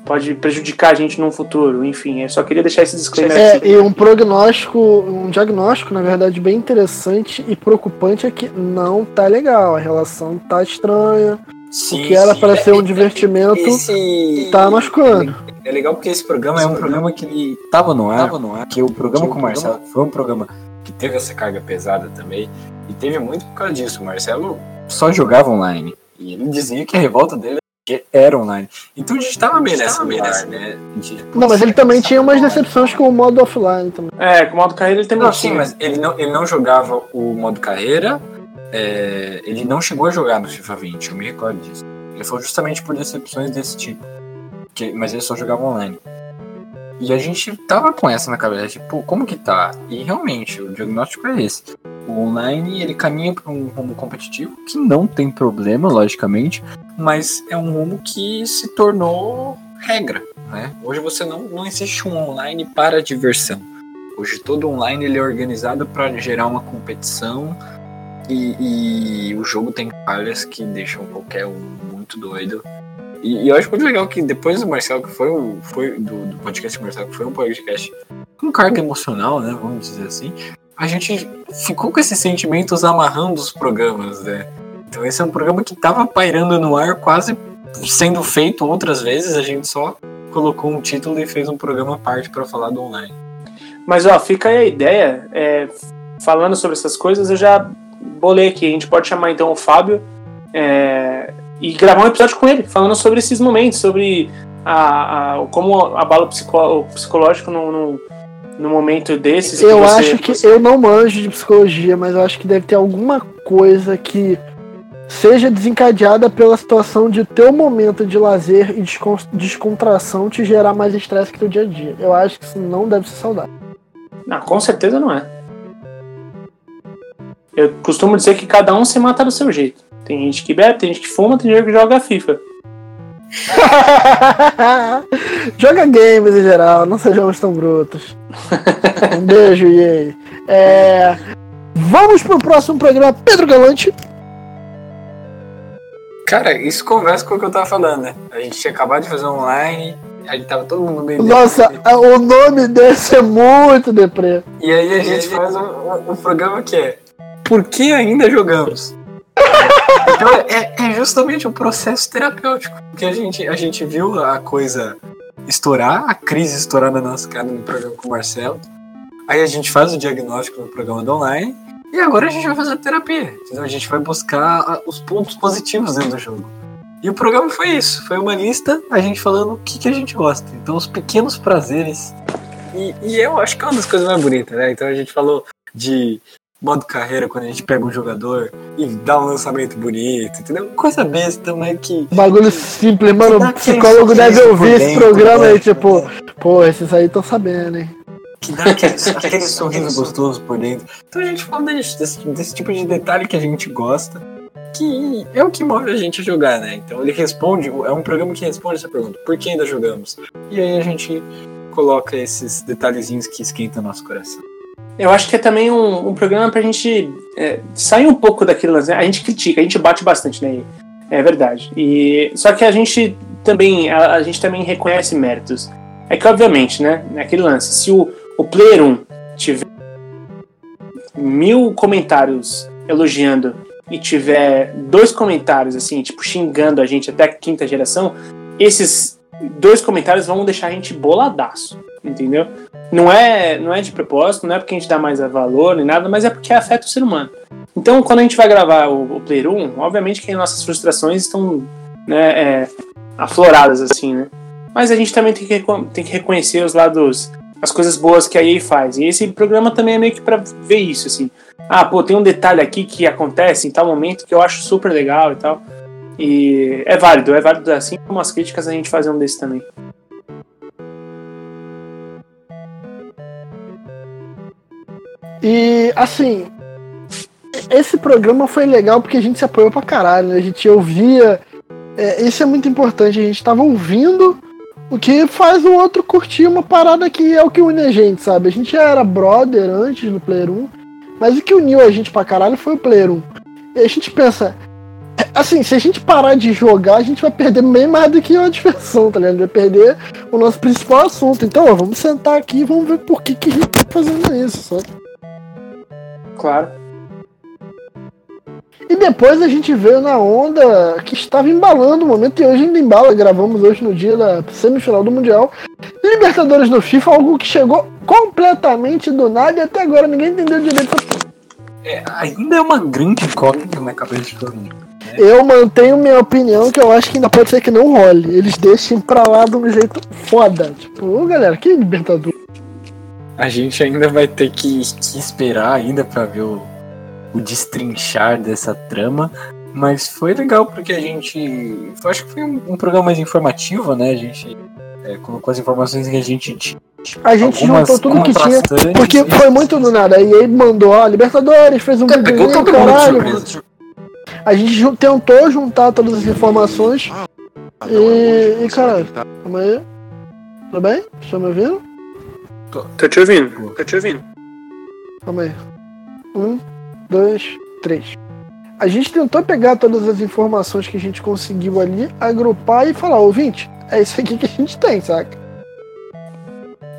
pode prejudicar a gente no futuro. Enfim, eu só queria deixar esse disclaimer.
É, aqui. e um prognóstico, um diagnóstico, na verdade, bem interessante e preocupante é que não tá legal. A relação tá estranha. Sim, o que era para ser um divertimento esse... tá machucando.
É legal porque esse programa é um programa que ele tava no ar, tava no ar que o programa com o Marcelo foi um programa que teve essa carga pesada também e teve muito por causa disso. O Marcelo só jogava online e ele dizia que a revolta dele era online. Então a gente tava meio nessa, meio nessa, né? Gente,
não, mas ele também tinha umas decepções com o modo offline também.
É, com o modo carreira ele também
não, tinha. Sim, mas ele não, ele não jogava o modo carreira, é, ele não chegou a jogar no FIFA 20, eu me recordo disso. Ele foi justamente por decepções desse tipo. Que, mas ele só jogava online. E a gente tava com essa na cabeça, tipo, como que tá? E realmente, o diagnóstico é esse. O online, ele caminha para um rumo competitivo, que não tem problema, logicamente, mas é um rumo que se tornou regra, né? Hoje você não, não existe um online para diversão. Hoje todo online ele é organizado para gerar uma competição e, e, o jogo tem falhas que deixam qualquer um muito doido. E, e, eu acho muito legal que depois do Marcelo, que foi, o, foi do, do podcast Marcelo, que foi um podcast com carga emocional, né? Vamos dizer assim, a gente ficou com esses sentimentos amarrando os programas, né? Então esse é um programa que estava pairando no ar, quase sendo feito outras vezes, a gente só colocou um título e fez um programa à parte para falar do online.
Mas ó, fica aí a ideia, é, falando sobre essas coisas, eu já bolei aqui. A gente pode chamar então o Fábio é, e gravar um episódio com ele, falando sobre esses momentos, sobre a, a como abala o, psicológico no, no, no, momento desses.
Eu você, acho que eu não manjo de psicologia, mas eu acho que deve ter alguma coisa que seja desencadeada pela situação de teu momento de lazer e descontração te gerar mais estresse que o dia a dia. Eu acho que isso não deve ser saudável.
Não, com certeza não é. Eu costumo dizer que cada um se mata do seu jeito. Tem gente que bebe, tem gente que fuma, tem gente que joga FIFA.
joga games em geral, não sejamos tão brutos. um beijo, Yei. É... Vamos pro próximo programa, Pedro Galante.
Cara, isso conversa com o que eu tava falando, né? A gente tinha acabado de fazer online, aí tava todo mundo meio.
Nossa, deprê. o nome desse é muito deprê.
E aí a gente faz um, um, um programa que é por que ainda jogamos? então é, é, justamente um processo terapêutico. Porque a gente, a gente viu a coisa estourar, a crise estourar na nossa cara no programa com o Marcelo. Aí a gente faz o diagnóstico no programa do online. E agora a gente vai fazer a terapia. Entendeu? A gente vai buscar os pontos positivos dentro do jogo. E o programa foi isso. Foi uma lista, a gente falando o que, que a gente gosta. Então, os pequenos prazeres. E, e eu acho que é uma das coisas mais bonitas, né? Então a gente falou de modo carreira quando a gente pega um jogador e dá um lançamento bonito, entendeu? Coisa besta, mas que.
Bagulho simples, mano. O psicólogo deve ouvir esse programa né? e tipo, pô, esses aí estão sabendo, hein?
Que dá aquele, aquele sorriso gostoso por dentro. Então a gente fala desse, desse, desse tipo de detalhe que a gente gosta que é o que move a gente a jogar, né? Então ele responde, é um programa que responde essa pergunta: por que ainda jogamos? E aí a gente coloca esses detalhezinhos que esquentam nosso coração.
Eu acho que é também um, um programa pra gente é, sair um pouco daquilo. Né? A gente critica, a gente bate bastante, né? É verdade. E, só que a gente também a, a gente também reconhece méritos. É que, obviamente, né? Aquele lance, se o, o Player 1 tiver mil comentários elogiando e tiver dois comentários, assim, tipo, xingando a gente até a quinta geração, esses dois comentários vão deixar a gente boladaço, entendeu? Não é, não é de propósito, não é porque a gente dá mais valor nem nada, mas é porque afeta o ser humano. Então, quando a gente vai gravar o, o Player 1, obviamente que nossas frustrações estão né, é, afloradas, assim, né? Mas a gente também tem que, tem que reconhecer os lados, as coisas boas que a EA faz. E esse programa também é meio que pra ver isso, assim. Ah, pô, tem um detalhe aqui que acontece em tal momento que eu acho super legal e tal. E é válido, é válido assim como as críticas a gente fazer um desse também.
E assim, esse programa foi legal porque a gente se apoiou pra caralho, né? A gente ouvia. É, isso é muito importante, a gente tava ouvindo o que faz o outro curtir uma parada que é o que une a gente, sabe? A gente já era brother antes no Player 1, mas o que uniu a gente pra caralho foi o Player 1. E a gente pensa, assim, se a gente parar de jogar, a gente vai perder bem mais do que uma diversão, tá ligado? Vai perder o nosso principal assunto. Então, ó, vamos sentar aqui e vamos ver por que, que a gente tá fazendo isso, sabe?
Claro.
E depois a gente veio na onda que estava embalando o momento, e hoje ainda embala, gravamos hoje no dia da semifinal do Mundial. Libertadores do FIFA, algo que chegou completamente do nada e até agora ninguém entendeu direito.
É, ainda é uma grande incógnita na cabeça de todo mundo.
Né? Eu mantenho minha opinião que eu acho que ainda pode ser que não role. Eles deixem pra lá de um jeito foda. Tipo, ô galera, que Libertadores?
A gente ainda vai ter que, que esperar ainda pra ver o, o destrinchar dessa trama. Mas foi legal porque a gente. Acho que foi um, um programa mais informativo, né? A gente é, colocou as informações que a gente tinha.
A gente juntou tudo que tinha, porque foi muito do nada. E aí mandou, ó, Libertadores, fez um
é, todo caralho. Mundo
a gente tentou juntar todas as informações. Ah, e, e cara, calma aí. Tudo bem? Estão me ouvindo?
Tô, tô te ouvindo, tô te ouvindo.
Calma aí. Um, dois, três. A gente tentou pegar todas as informações que a gente conseguiu ali, agrupar e falar, ouvinte, é isso aqui que a gente tem, saca?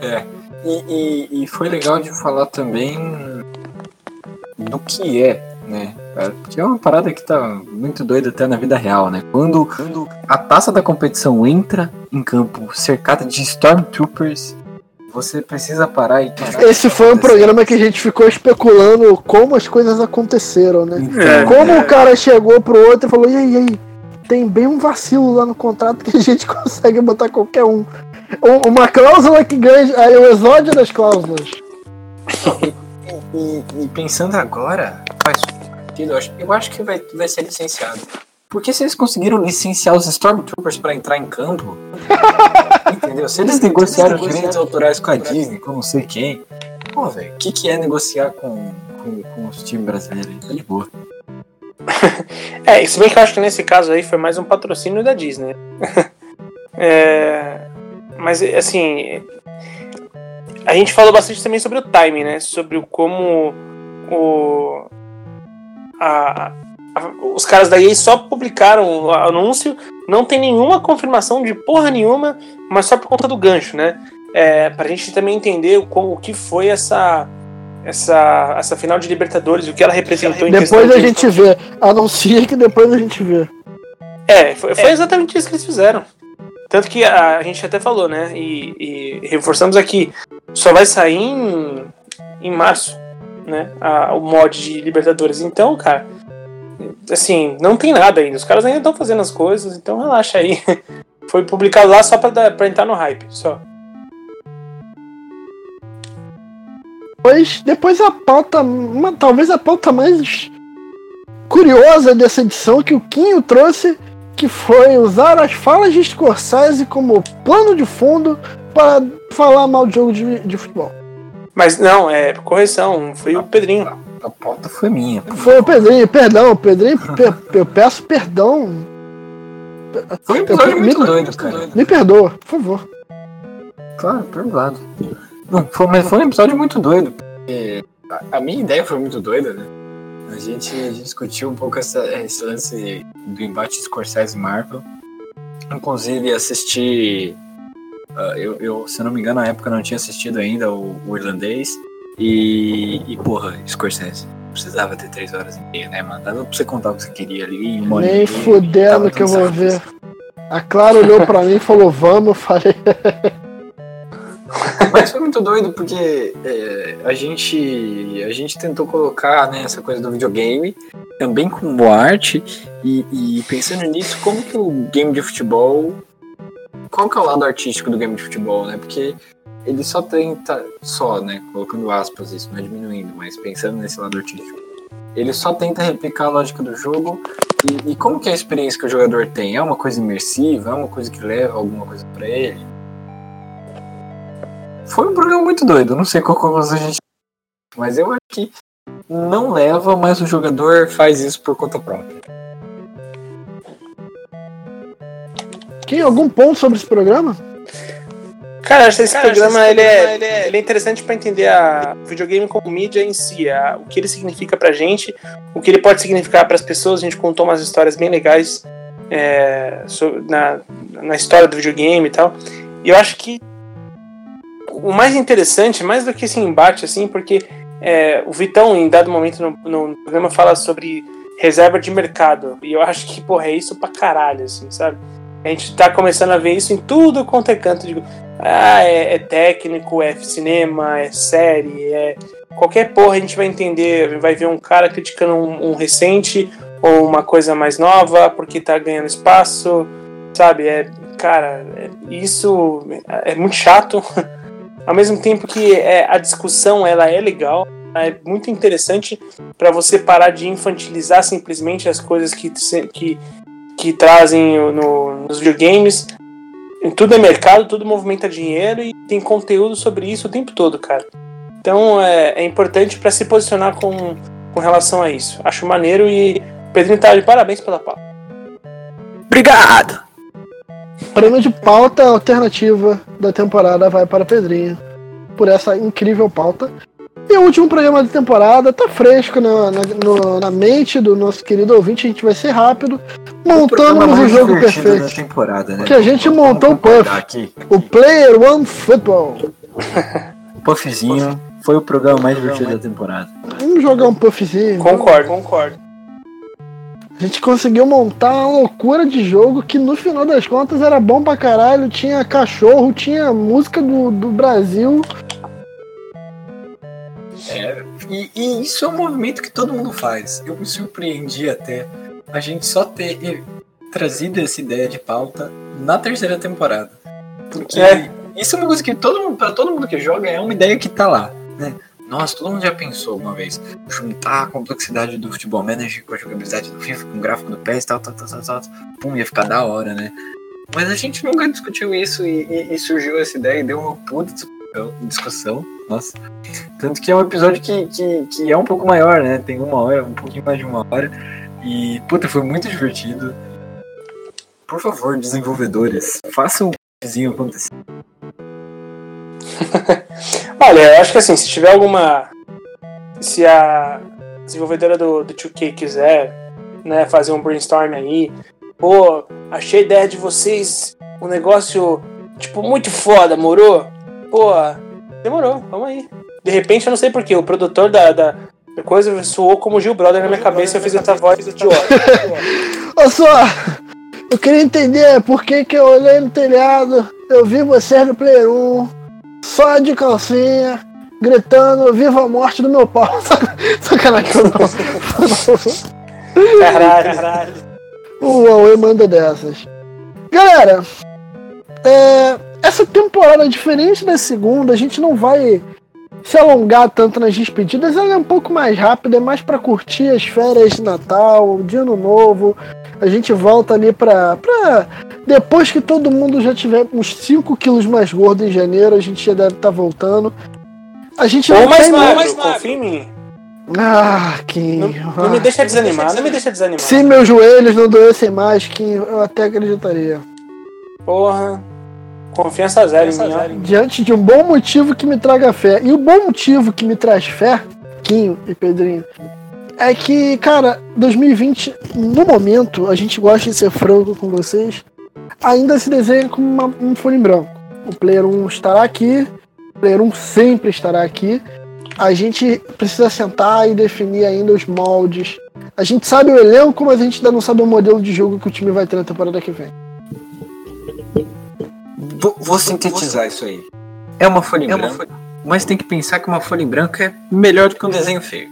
É. E, e, e foi legal de falar também do que é, né? Porque é uma parada que tá muito doida até na vida real, né? Quando, quando a taça da competição entra em campo cercada de Stormtroopers você precisa parar e parar
Esse foi um programa que a gente ficou especulando como as coisas aconteceram, né? É, como é. o cara chegou pro outro e falou: e aí, e aí? Tem bem um vacilo lá no contrato que a gente consegue botar qualquer um. Uma cláusula que ganha. Aí o exódio das cláusulas.
E, e, e, pensando agora, faz sentido. Eu acho, eu acho que vai, vai ser licenciado. Porque se eles conseguiram licenciar os Stormtroopers para entrar em campo, entendeu? Se eles negociaram os direitos autorais com a Disney, com não sei quem, pô, velho, o que, que é negociar com, com, com os times brasileiros? Tá de boa.
é, se bem que eu acho que nesse caso aí foi mais um patrocínio da Disney. é, mas, assim, a gente falou bastante também sobre o timing, né? Sobre o como o, a, os caras da EA só publicaram o anúncio, não tem nenhuma confirmação de porra nenhuma, mas só por conta do gancho, né? É, pra gente também entender o, o que foi essa, essa, essa final de Libertadores, o que ela representou
em Depois a de... gente vê. Anuncia que depois a gente vê.
É, foi, foi exatamente isso que eles fizeram. Tanto que a, a gente até falou, né? E, e, reforçamos aqui, só vai sair em, em março, né? A, o mod de Libertadores. Então, cara assim, não tem nada ainda. Os caras ainda estão fazendo as coisas, então relaxa aí. Foi publicado lá só pra, pra entrar no hype, só.
Depois, depois a pauta, uma, talvez a pauta mais curiosa dessa edição que o Quinho trouxe, que foi usar as falas de Scorsese como plano de fundo para falar mal de jogo de, de futebol.
Mas não, é correção, foi o Pedrinho.
A pauta foi minha.
Foi o Pedrinho, perdão, Pedrinho, eu peço perdão.
Foi um episódio eu, muito me, doido, cara.
Me perdoa, por favor.
Claro, perdoado. Não, foi, mas foi um episódio muito doido. A, a minha ideia foi muito doida, né? A gente, a gente discutiu um pouco essa, esse lance do embate Scorsese e Marvel. Inclusive assisti. Uh, eu, eu, se não me engano, na época não tinha assistido ainda o, o irlandês. E, e porra, Scorsese. Precisava ter três horas e meia, né, mano? Dava pra você contar o que você queria ali. uma
Nem fudendo que eu vou ver. A Clara olhou pra mim e falou, vamos, eu falei.
Mas foi muito doido porque é, a, gente, a gente tentou colocar né, essa coisa do videogame também como arte e, e pensando nisso, como que o game de futebol. Qual que é o lado artístico do game de futebol, né? Porque ele só tenta. Só, né? Colocando aspas, isso não é diminuindo, mas pensando nesse lado artístico. Ele só tenta replicar a lógica do jogo. E, e como que é a experiência que o jogador tem? É uma coisa imersiva? É uma coisa que leva alguma coisa pra ele? Foi um programa muito doido, não sei qual conclusão a gente. Mas eu acho que não leva, mas o jogador faz isso por conta própria.
Tem algum ponto sobre esse programa?
Cara, acho que esse programa ele é, ele é interessante pra entender a videogame como mídia em si, a- o que ele significa pra gente, o que ele pode significar pras pessoas. A gente contou umas histórias bem legais é, so- na, na história do videogame e tal. E eu acho que o mais interessante, mais do que esse embate, assim, porque é, o Vitão, em dado momento no, no programa, fala sobre reserva de mercado. E eu acho que, porra, é isso pra caralho, assim, sabe? A gente tá começando a ver isso em tudo quanto é canto. De... Ah, é, é técnico, é cinema, é série, é. Qualquer porra a gente vai entender, vai ver um cara criticando um, um recente ou uma coisa mais nova porque tá ganhando espaço, sabe? É, cara, é- isso é muito chato. Ao mesmo tempo que é, a discussão ela é legal, é muito interessante para você parar de infantilizar simplesmente as coisas que, que, que trazem no- nos videogames. Tudo é mercado, tudo movimenta dinheiro e tem conteúdo sobre isso o tempo todo, cara. Então é, é importante para se posicionar com, com relação a isso. Acho maneiro e Pedrinho tá de parabéns pela pauta.
Obrigado!
Prêmio de pauta alternativa da temporada vai para Pedrinho. Por essa incrível pauta. O último programa da temporada tá fresco na, na, no- na mente do nosso querido ouvinte. A gente vai ser rápido. Montamos o jogo
divertido
perfeito.
né?
Que a gente
Vamos
montou o Puff.
Aqui.
O Player One Football.
O Puffzinho foi o programa mais divertido da temporada.
Vamos jogar um puffzinho.
Concordo, concordo.
A gente conseguiu montar uma loucura de jogo que no final das contas era bom pra caralho. Tinha cachorro, tinha música do, do Brasil.
É, e, e isso é um movimento que todo mundo faz. Eu me surpreendi até a gente só ter trazido essa ideia de pauta na terceira temporada. Porque
É.
isso é uma coisa que todo mundo, pra todo mundo que joga, é uma ideia que tá lá, né? Nossa, todo mundo já pensou uma vez juntar a complexidade do futebol manager com a jogabilidade do FIFA, com o gráfico do PES e tal, tal, tal, tal, tal. Pum, ia ficar da hora, né? Mas a gente nunca discutiu isso e, e- e surgiu essa ideia e deu uma puta discussão, discussão. Nossa. Tanto que é um episódio que, que, que é um pouco maior, né? Tem uma hora, um pouquinho mais de uma hora. E, puta, foi muito divertido. Por favor, desenvolvedores, façam um vizinho acontecer.
Olha, eu acho que assim, se tiver alguma. Se a desenvolvedora do, do 2K quiser né, fazer um brainstorm aí, pô, achei a ideia de vocês um negócio, tipo, muito foda, morou? Pô, demorou, vamos aí. De repente, eu não sei porquê, o produtor da, da, coisa soou como Gil Brother na minha cabeça e eu fiz essa voz idiota.
Olha só, eu queria entender por que, que eu olhei no telhado, eu vi vocês no Player 1, só de calcinha, gritando Viva a morte do meu pau. Sacanagem, eu não.
Caralho, caralho.
O Huawei manda dessas. Galera, é, essa temporada, diferente da segunda, a gente não vai se alongar tanto nas despedidas. Ela é um pouco mais rápida, é mais pra curtir as férias de Natal, o dia ano novo. A gente volta ali pra, pra. Depois que todo mundo já tiver uns 5 quilos mais gordo em janeiro, a gente já deve estar voltando. A gente
Ou
não
mais
tem
magro,
mais.
confia em mim.
Ah, que.
Não, não me deixa desanimar, não me deixa desanimar.
Se meus joelhos não doessem mais, que eu até acreditaria.
Porra. Confiança zero em mim, ó.
diante de um bom motivo que me traga fé. E o bom motivo que me traz fé, Quinho e Pedrinho, é que, cara, 2020, no momento, a gente gosta de ser franco com vocês, ainda se desenha como uma- um folha em branco. O Player 1 estará aqui, o Player 1 sempre estará aqui. a gente precisa sentar e definir ainda os moldes. A gente sabe o elenco, mas a gente ainda não sabe o modelo de jogo que o time vai ter na temporada que vem.
Vou, vou sintetizar isso aí. É uma folha em branco, mas tem que pensar que uma folha em branco é melhor do que um desenho feio.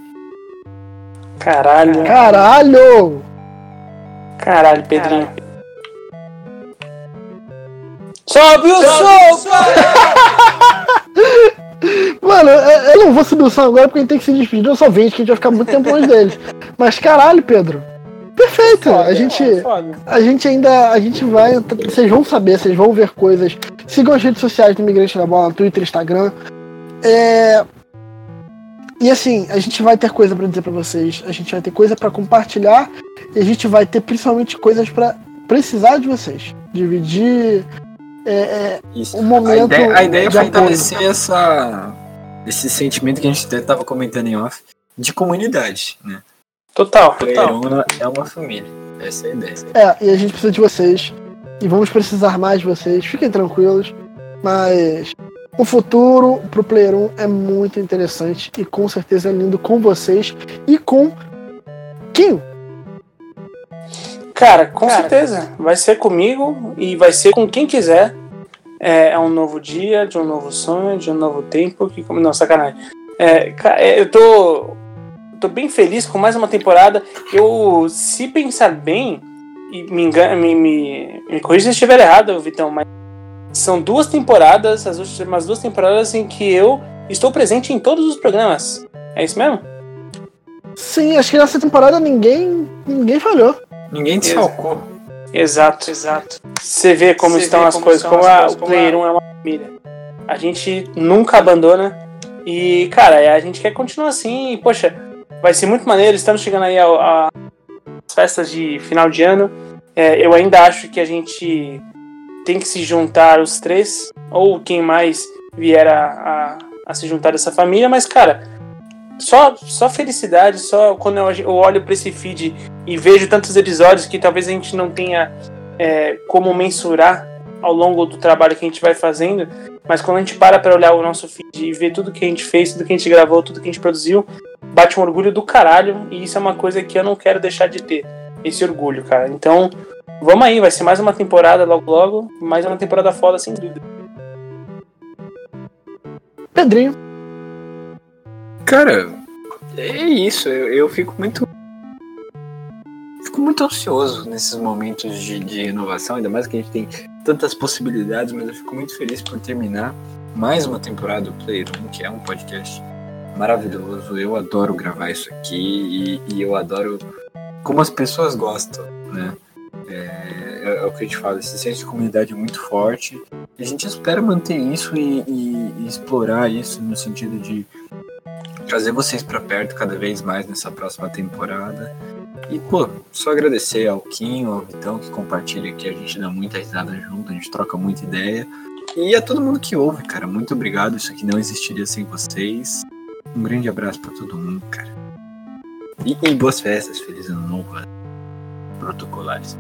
Caralho.
Caralho!
Caralho, Pedrinho. Sobe o som!
Mano, eu eu não vou subir o som agora porque a gente tem que se despedir do só 20, que a gente vai ficar muito tempo longe deles. Mas caralho, Pedro. Perfeito! A gente, a gente ainda. A gente vai. Vocês vão saber, vocês vão ver coisas. Sigam as redes sociais do Imigrante da Bola, Twitter, Instagram. É. E assim, a gente vai ter coisa pra dizer pra vocês. A gente vai ter coisa pra compartilhar. E a gente vai ter principalmente coisas pra precisar de vocês. Dividir. É, é, um momento.
a ideia, a ideia é
apoio.
fortalecer essa, esse sentimento que a gente até tava comentando em off de comunidade, né?
Total, total.
Uno é uma família. Essa é a ideia.
É, e a gente precisa de vocês. E vamos precisar mais de vocês. Fiquem tranquilos. Mas o futuro pro Player 1 é muito interessante. E com certeza é lindo com vocês e com Kim.
Cara, com certeza. Vai ser comigo e vai ser com quem quiser. É, é um novo dia, de um novo sonho, de um novo tempo. Que, não, sacanagem. É, é, eu tô, tô bem feliz com mais uma temporada. Eu, se pensar bem, e me engana, me, me, me corrija se eu estiver errado, Vitão, mas são duas temporadas, as últimas duas temporadas em que eu estou presente em todos os programas. É isso mesmo?
Sim, acho que nessa temporada ninguém, ninguém falhou.
Ninguém te
Exato.
salcou.
Exato, exato. Você vê como
Você
estão
vê
as
como
coisas,
estão
como
as
a-
coisas,
o
como
Player 1 é uma família. A gente nunca abandona. E, cara, a gente quer continuar assim. E, poxa, vai ser muito maneiro. Estamos chegando aí às festas de final de ano. É, eu ainda acho que a gente tem que se juntar os três, ou quem mais vier a, a, a se juntar dessa família, mas, cara, só, só felicidade, só quando eu, olho pra esse feed e vejo tantos episódios que talvez a gente não tenha é, como mensurar ao longo do trabalho que a gente vai fazendo, mas quando a gente para pra olhar o nosso feed e ver tudo que a gente fez, tudo que a gente gravou, tudo que a gente produziu, bate um orgulho do caralho, e isso é uma coisa que eu não quero deixar de ter, esse orgulho, cara. Então, vamos aí, vai ser mais uma temporada logo logo, mais uma temporada foda, sem dúvida.
Pedrinho.
Cara, é isso. Eu, eu fico muito. Fico muito ansioso nesses momentos de, de renovação, ainda mais que a gente tem tantas possibilidades, mas eu fico muito feliz por terminar mais uma temporada do Player 1, que é um podcast maravilhoso. Eu adoro gravar isso aqui e, e eu adoro como as pessoas gostam, né? É, é o que a gente fala, esse senso de comunidade é muito forte. E a gente espera manter isso e, e- e explorar isso no sentido de trazer vocês pra perto cada vez mais nessa próxima temporada. E, pô, só agradecer ao Kim, ao Vitão que compartilha aqui, a gente dá muita risada junto, a gente troca muita ideia. E a todo mundo que ouve, cara, muito obrigado. Isso aqui não existiria sem vocês. Um grande abraço pra todo mundo, cara. E, e boas festas, feliz ano novo, né? protocolares.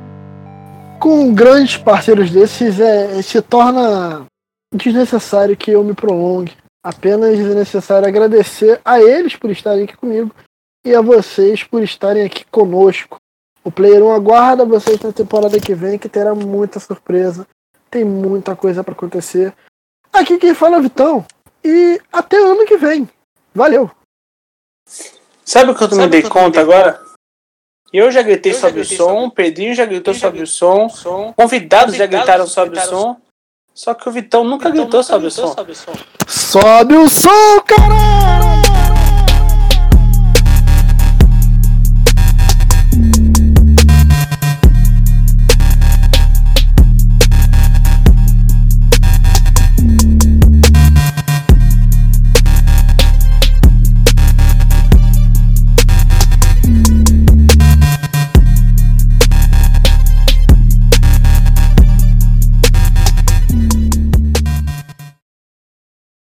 Com grandes parceiros desses, é, se torna desnecessário que eu me prolongue. Apenas é necessário agradecer a eles por estarem aqui comigo e a vocês por estarem aqui conosco. O Player 1 aguarda vocês na temporada que vem, que terá muita surpresa. Tem muita coisa pra acontecer. Aqui quem fala é o Vitão. E até ano que vem. Valeu!
Sabe o que eu me dei conta agora? Eu já gritei
Eu já
sobre
gritei
o som, o Pedrinho já gritou
já
sobre o som,
som.
convidados já gritaram sobre o
gritaram
som, só que o Vitão nunca gritou sobre o som.
Sobe o som, caralho!